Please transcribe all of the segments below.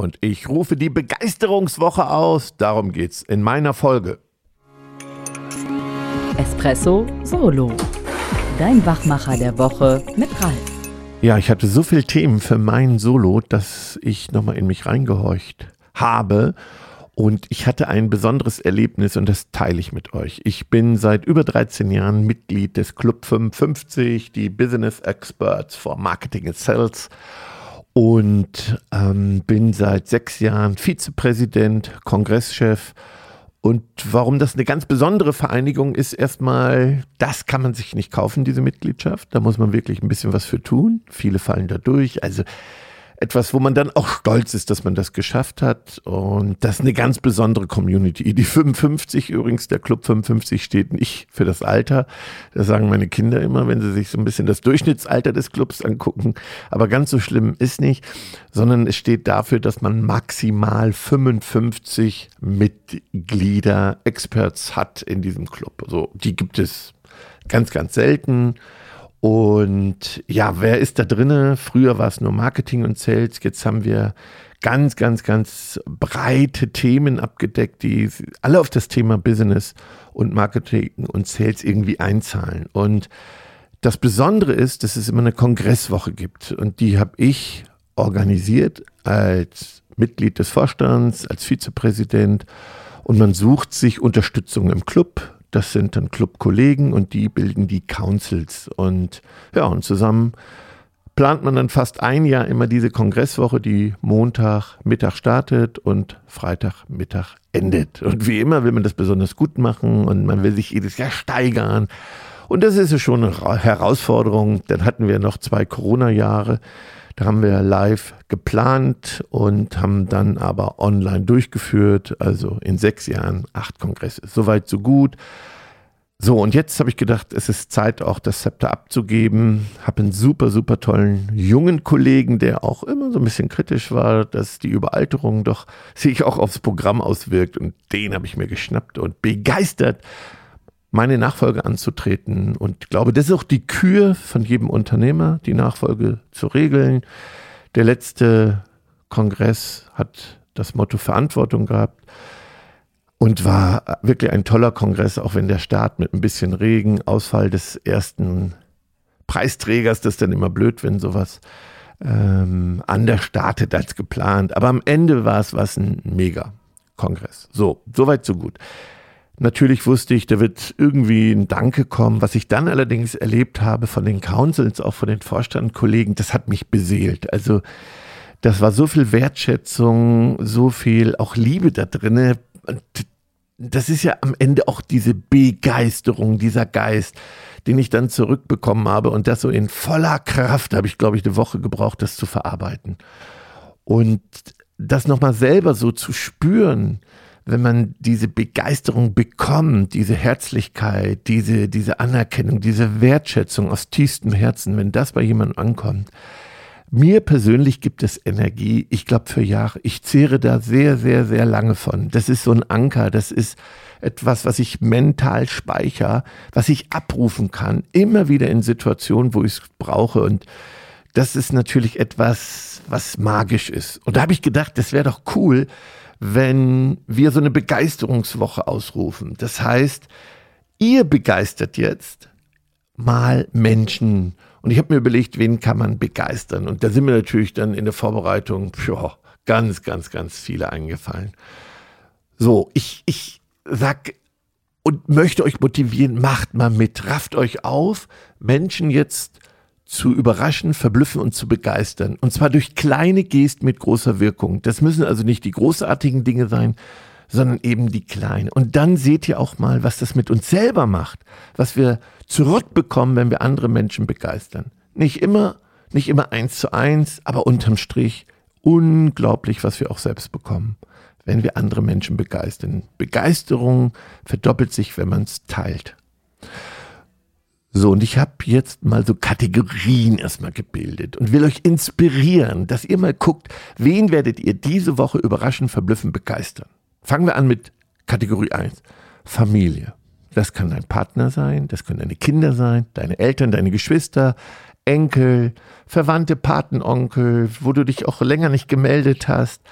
und ich rufe die Begeisterungswoche aus. Darum geht's in meiner Folge. Espresso Solo. Dein Wachmacher der Woche mit Ralf. Ja, ich hatte so viele Themen für mein Solo, dass ich nochmal in mich reingehorcht habe. Und ich hatte ein besonderes Erlebnis und das teile ich mit euch. Ich bin seit über 13 Jahren Mitglied des Club 55, die Business Experts for Marketing and Sales und ähm, bin seit sechs Jahren Vizepräsident, Kongresschef. Und warum das eine ganz besondere Vereinigung ist, erstmal, das kann man sich nicht kaufen, diese Mitgliedschaft. Da muss man wirklich ein bisschen was für tun. Viele fallen da durch. Also etwas, wo man dann auch stolz ist, dass man das geschafft hat. Und das ist eine ganz besondere Community. Die 55 übrigens, der Club 55 steht nicht für das Alter. Das sagen meine Kinder immer, wenn sie sich so ein bisschen das Durchschnittsalter des Clubs angucken. Aber ganz so schlimm ist nicht, sondern es steht dafür, dass man maximal 55 Mitglieder, Experts hat in diesem Club. Also die gibt es ganz, ganz selten. Und ja, wer ist da drinne? Früher war es nur Marketing und Sales. Jetzt haben wir ganz, ganz, ganz breite Themen abgedeckt, die alle auf das Thema Business und Marketing und Sales irgendwie einzahlen. Und das Besondere ist, dass es immer eine Kongresswoche gibt. Und die habe ich organisiert als Mitglied des Vorstands, als Vizepräsident. Und man sucht sich Unterstützung im Club. Das sind dann Clubkollegen und die bilden die Councils. Und ja, und zusammen plant man dann fast ein Jahr immer diese Kongresswoche, die Montag Mittag startet und Freitag Mittag endet. Und wie immer will man das besonders gut machen und man will sich jedes Jahr steigern. Und das ist schon eine Herausforderung. Dann hatten wir noch zwei Corona-Jahre. Da haben wir live geplant und haben dann aber online durchgeführt. Also in sechs Jahren acht Kongresse. Soweit, so gut. So, und jetzt habe ich gedacht, es ist Zeit, auch das Zepter abzugeben. Habe einen super, super tollen jungen Kollegen, der auch immer so ein bisschen kritisch war, dass die Überalterung doch sich auch aufs Programm auswirkt. Und den habe ich mir geschnappt und begeistert meine Nachfolge anzutreten. Und ich glaube, das ist auch die Kür von jedem Unternehmer, die Nachfolge zu regeln. Der letzte Kongress hat das Motto Verantwortung gehabt und war wirklich ein toller Kongress, auch wenn der Start mit ein bisschen Regen, Ausfall des ersten Preisträgers, das ist dann immer blöd, wenn sowas ähm, anders startet als geplant. Aber am Ende war es was ein Mega-Kongress. So, soweit so gut. Natürlich wusste ich, da wird irgendwie ein Danke kommen. Was ich dann allerdings erlebt habe von den Councils, auch von den Vorstandkollegen, das hat mich beseelt. Also das war so viel Wertschätzung, so viel auch Liebe da drinne. Das ist ja am Ende auch diese Begeisterung, dieser Geist, den ich dann zurückbekommen habe und das so in voller Kraft habe ich, glaube ich, eine Woche gebraucht, das zu verarbeiten. Und das nochmal selber so zu spüren, wenn man diese Begeisterung bekommt, diese Herzlichkeit, diese, diese Anerkennung, diese Wertschätzung aus tiefstem Herzen, wenn das bei jemandem ankommt, mir persönlich gibt es Energie, ich glaube für Jahre. Ich zehre da sehr, sehr, sehr lange von. Das ist so ein Anker, das ist etwas, was ich mental speichere, was ich abrufen kann, immer wieder in Situationen, wo ich es brauche. Und das ist natürlich etwas, was magisch ist. Und da habe ich gedacht, das wäre doch cool, wenn wir so eine Begeisterungswoche ausrufen. Das heißt, ihr begeistert jetzt mal Menschen. Und ich habe mir überlegt, wen kann man begeistern? Und da sind mir natürlich dann in der Vorbereitung pjoh, ganz, ganz, ganz viele eingefallen. So, ich, ich sag und möchte euch motivieren, macht mal mit, rafft euch auf, Menschen jetzt zu überraschen, verblüffen und zu begeistern. Und zwar durch kleine Gesten mit großer Wirkung. Das müssen also nicht die großartigen Dinge sein, sondern eben die kleinen. Und dann seht ihr auch mal, was das mit uns selber macht, was wir zurückbekommen, wenn wir andere Menschen begeistern. Nicht immer, nicht immer eins zu eins, aber unterm Strich unglaublich, was wir auch selbst bekommen, wenn wir andere Menschen begeistern. Begeisterung verdoppelt sich, wenn man es teilt. So, und ich habe jetzt mal so Kategorien erstmal gebildet und will euch inspirieren, dass ihr mal guckt, wen werdet ihr diese Woche überraschen, verblüffen, begeistern. Fangen wir an mit Kategorie 1. Familie. Das kann dein Partner sein, das können deine Kinder sein, deine Eltern, deine Geschwister, Enkel, Verwandte, Patenonkel, wo du dich auch länger nicht gemeldet hast.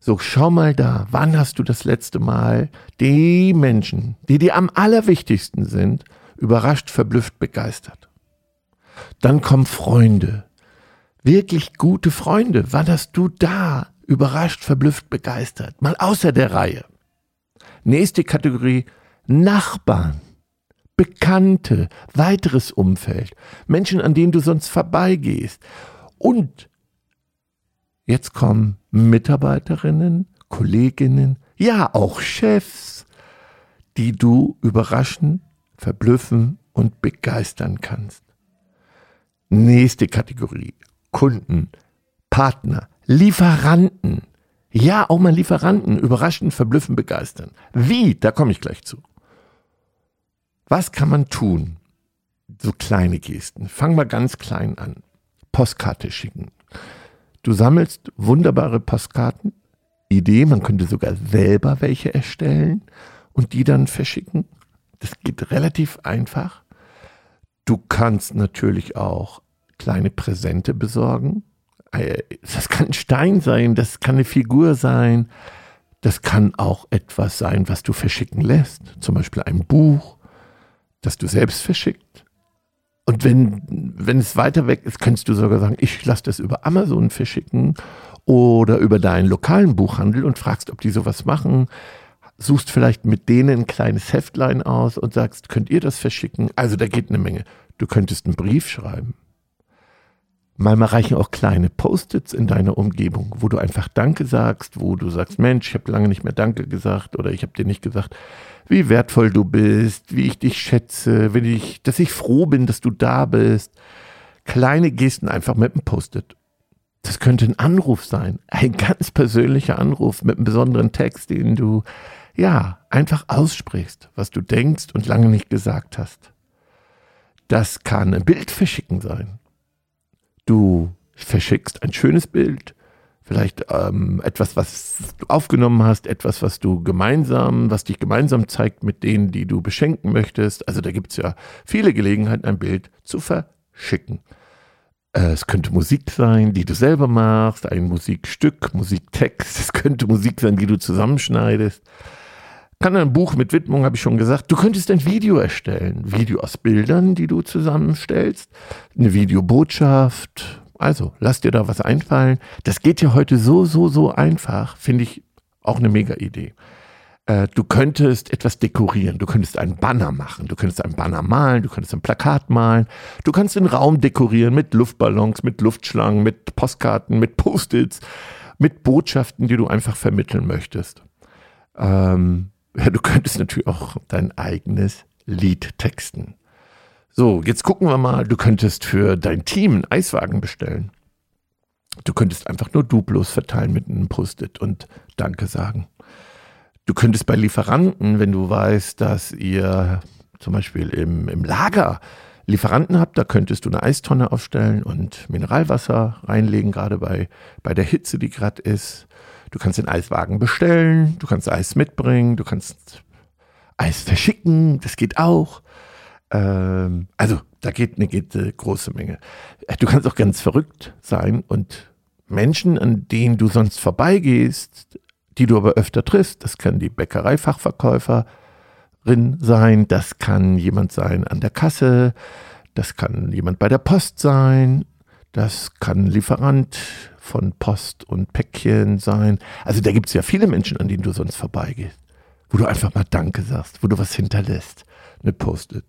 So, schau mal da, wann hast du das letzte Mal die Menschen, die dir am allerwichtigsten sind, überrascht, verblüfft, begeistert? Dann kommen Freunde, wirklich gute Freunde. Wann hast du da überrascht, verblüfft, begeistert? Mal außer der Reihe. Nächste Kategorie, Nachbarn. Bekannte, weiteres Umfeld, Menschen, an denen du sonst vorbeigehst. Und jetzt kommen Mitarbeiterinnen, Kolleginnen, ja auch Chefs, die du überraschen, verblüffen und begeistern kannst. Nächste Kategorie, Kunden, Partner, Lieferanten. Ja, auch mal Lieferanten überraschen, verblüffen, begeistern. Wie? Da komme ich gleich zu. Was kann man tun? So kleine Gesten. Fang mal ganz klein an. Postkarte schicken. Du sammelst wunderbare Postkarten. Idee, man könnte sogar selber welche erstellen und die dann verschicken. Das geht relativ einfach. Du kannst natürlich auch kleine Präsente besorgen. Äh, das kann ein Stein sein, das kann eine Figur sein, das kann auch etwas sein, was du verschicken lässt. Zum Beispiel ein Buch das du selbst verschickt. Und wenn, wenn es weiter weg ist, könntest du sogar sagen, ich lasse das über Amazon verschicken oder über deinen lokalen Buchhandel und fragst, ob die sowas machen. Suchst vielleicht mit denen ein kleines Heftlein aus und sagst, könnt ihr das verschicken? Also da geht eine Menge. Du könntest einen Brief schreiben. Manchmal reichen auch kleine Post-its in deiner Umgebung, wo du einfach Danke sagst, wo du sagst, Mensch, ich habe lange nicht mehr Danke gesagt oder ich habe dir nicht gesagt, wie wertvoll du bist, wie ich dich schätze, wenn ich, dass ich froh bin, dass du da bist. Kleine Gesten einfach mit einem Post-it. Das könnte ein Anruf sein, ein ganz persönlicher Anruf mit einem besonderen Text, den du ja einfach aussprichst, was du denkst und lange nicht gesagt hast. Das kann ein Bild verschicken sein. Du verschickst ein schönes Bild, vielleicht ähm, etwas, was du aufgenommen hast, etwas, was du gemeinsam, was dich gemeinsam zeigt mit denen, die du beschenken möchtest. Also da gibt es ja viele Gelegenheiten, ein Bild zu verschicken. Äh, es könnte Musik sein, die du selber machst, ein Musikstück, Musiktext. Es könnte Musik sein, die du zusammenschneidest. Kann ein Buch mit Widmung, habe ich schon gesagt. Du könntest ein Video erstellen. Video aus Bildern, die du zusammenstellst. Eine Videobotschaft, also, lass dir da was einfallen. Das geht ja heute so, so, so einfach. Finde ich auch eine mega Idee. Äh, du könntest etwas dekorieren. Du könntest einen Banner machen. Du könntest einen Banner malen. Du könntest ein Plakat malen. Du kannst den Raum dekorieren mit Luftballons, mit Luftschlangen, mit Postkarten, mit Post-its, mit Botschaften, die du einfach vermitteln möchtest. Ähm, du könntest natürlich auch dein eigenes Lied texten. So, jetzt gucken wir mal, du könntest für dein Team einen Eiswagen bestellen. Du könntest einfach nur Duplos verteilen mit einem Post-it und Danke sagen. Du könntest bei Lieferanten, wenn du weißt, dass ihr zum Beispiel im, im Lager Lieferanten habt, da könntest du eine Eistonne aufstellen und Mineralwasser reinlegen, gerade bei, bei der Hitze, die gerade ist. Du kannst den Eiswagen bestellen, du kannst Eis mitbringen, du kannst Eis verschicken, das geht auch. Ähm, also da geht eine, geht eine große Menge. Du kannst auch ganz verrückt sein und Menschen, an denen du sonst vorbeigehst, die du aber öfter triffst, das kann die Bäckereifachverkäuferin sein, das kann jemand sein an der Kasse, das kann jemand bei der Post sein, das kann ein Lieferant von Post und Päckchen sein. Also da gibt es ja viele Menschen, an denen du sonst vorbeigehst, wo du einfach mal Danke sagst, wo du was hinterlässt, eine Post-it.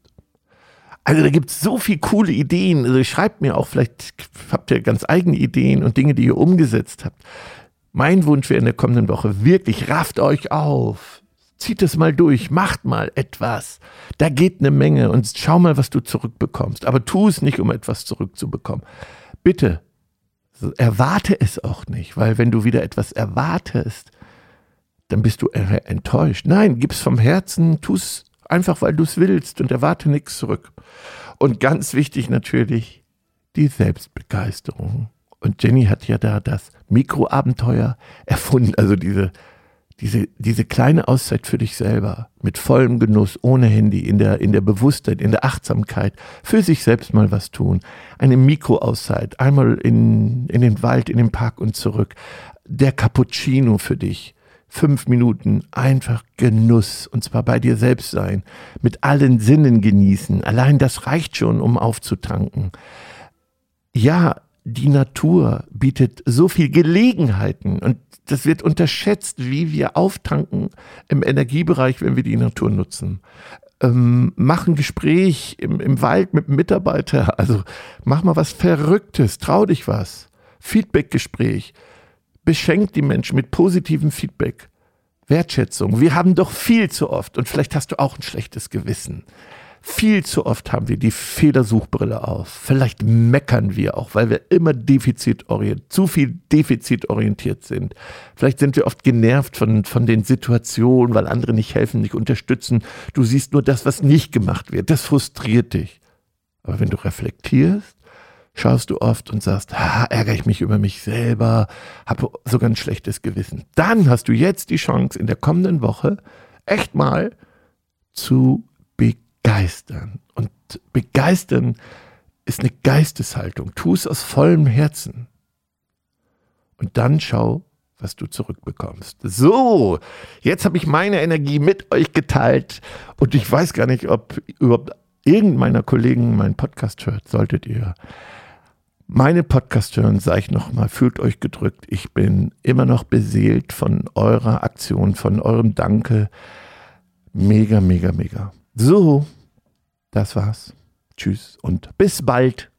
Also da gibt es so viele coole Ideen. Also schreibt mir auch, vielleicht habt ihr ganz eigene Ideen und Dinge, die ihr umgesetzt habt. Mein Wunsch wäre in der kommenden Woche wirklich, rafft euch auf. Zieht es mal durch, macht mal etwas. Da geht eine Menge und schau mal, was du zurückbekommst. Aber tu es nicht, um etwas zurückzubekommen. Bitte, erwarte es auch nicht, weil wenn du wieder etwas erwartest, dann bist du enttäuscht. Nein, gib's vom Herzen, tu es Einfach weil du es willst und erwarte nichts zurück. Und ganz wichtig natürlich die Selbstbegeisterung. Und Jenny hat ja da das Mikroabenteuer erfunden, also diese, diese, diese kleine Auszeit für dich selber, mit vollem Genuss, ohne Handy, in der, in der Bewusstheit, in der Achtsamkeit, für sich selbst mal was tun. Eine Mikroauszeit, einmal in, in den Wald, in den Park und zurück. der Cappuccino für dich. Fünf Minuten einfach Genuss und zwar bei dir selbst sein, mit allen Sinnen genießen. Allein das reicht schon, um aufzutanken. Ja, die Natur bietet so viel Gelegenheiten und das wird unterschätzt, wie wir auftanken im Energiebereich, wenn wir die Natur nutzen. Ähm, mach ein Gespräch im, im Wald mit einem Mitarbeiter, also mach mal was Verrücktes, trau dich was. Feedbackgespräch. Beschenkt die Menschen mit positivem Feedback. Wertschätzung. Wir haben doch viel zu oft, und vielleicht hast du auch ein schlechtes Gewissen, viel zu oft haben wir die Fehlersuchbrille auf. Vielleicht meckern wir auch, weil wir immer defizitorientiert, zu viel defizitorientiert sind. Vielleicht sind wir oft genervt von, von den Situationen, weil andere nicht helfen, nicht unterstützen. Du siehst nur das, was nicht gemacht wird. Das frustriert dich. Aber wenn du reflektierst, schaust du oft und sagst, ah, ärgere ich mich über mich selber, habe sogar ein schlechtes Gewissen. Dann hast du jetzt die Chance, in der kommenden Woche echt mal zu begeistern. Und begeistern ist eine Geisteshaltung. Tu es aus vollem Herzen. Und dann schau, was du zurückbekommst. So, jetzt habe ich meine Energie mit euch geteilt und ich weiß gar nicht, ob überhaupt irgendein meiner Kollegen meinen Podcast hört. Solltet ihr meine Podcast hören, sage ich nochmal, fühlt euch gedrückt. Ich bin immer noch beseelt von eurer Aktion, von eurem Danke. Mega, mega, mega. So, das war's. Tschüss und bis bald.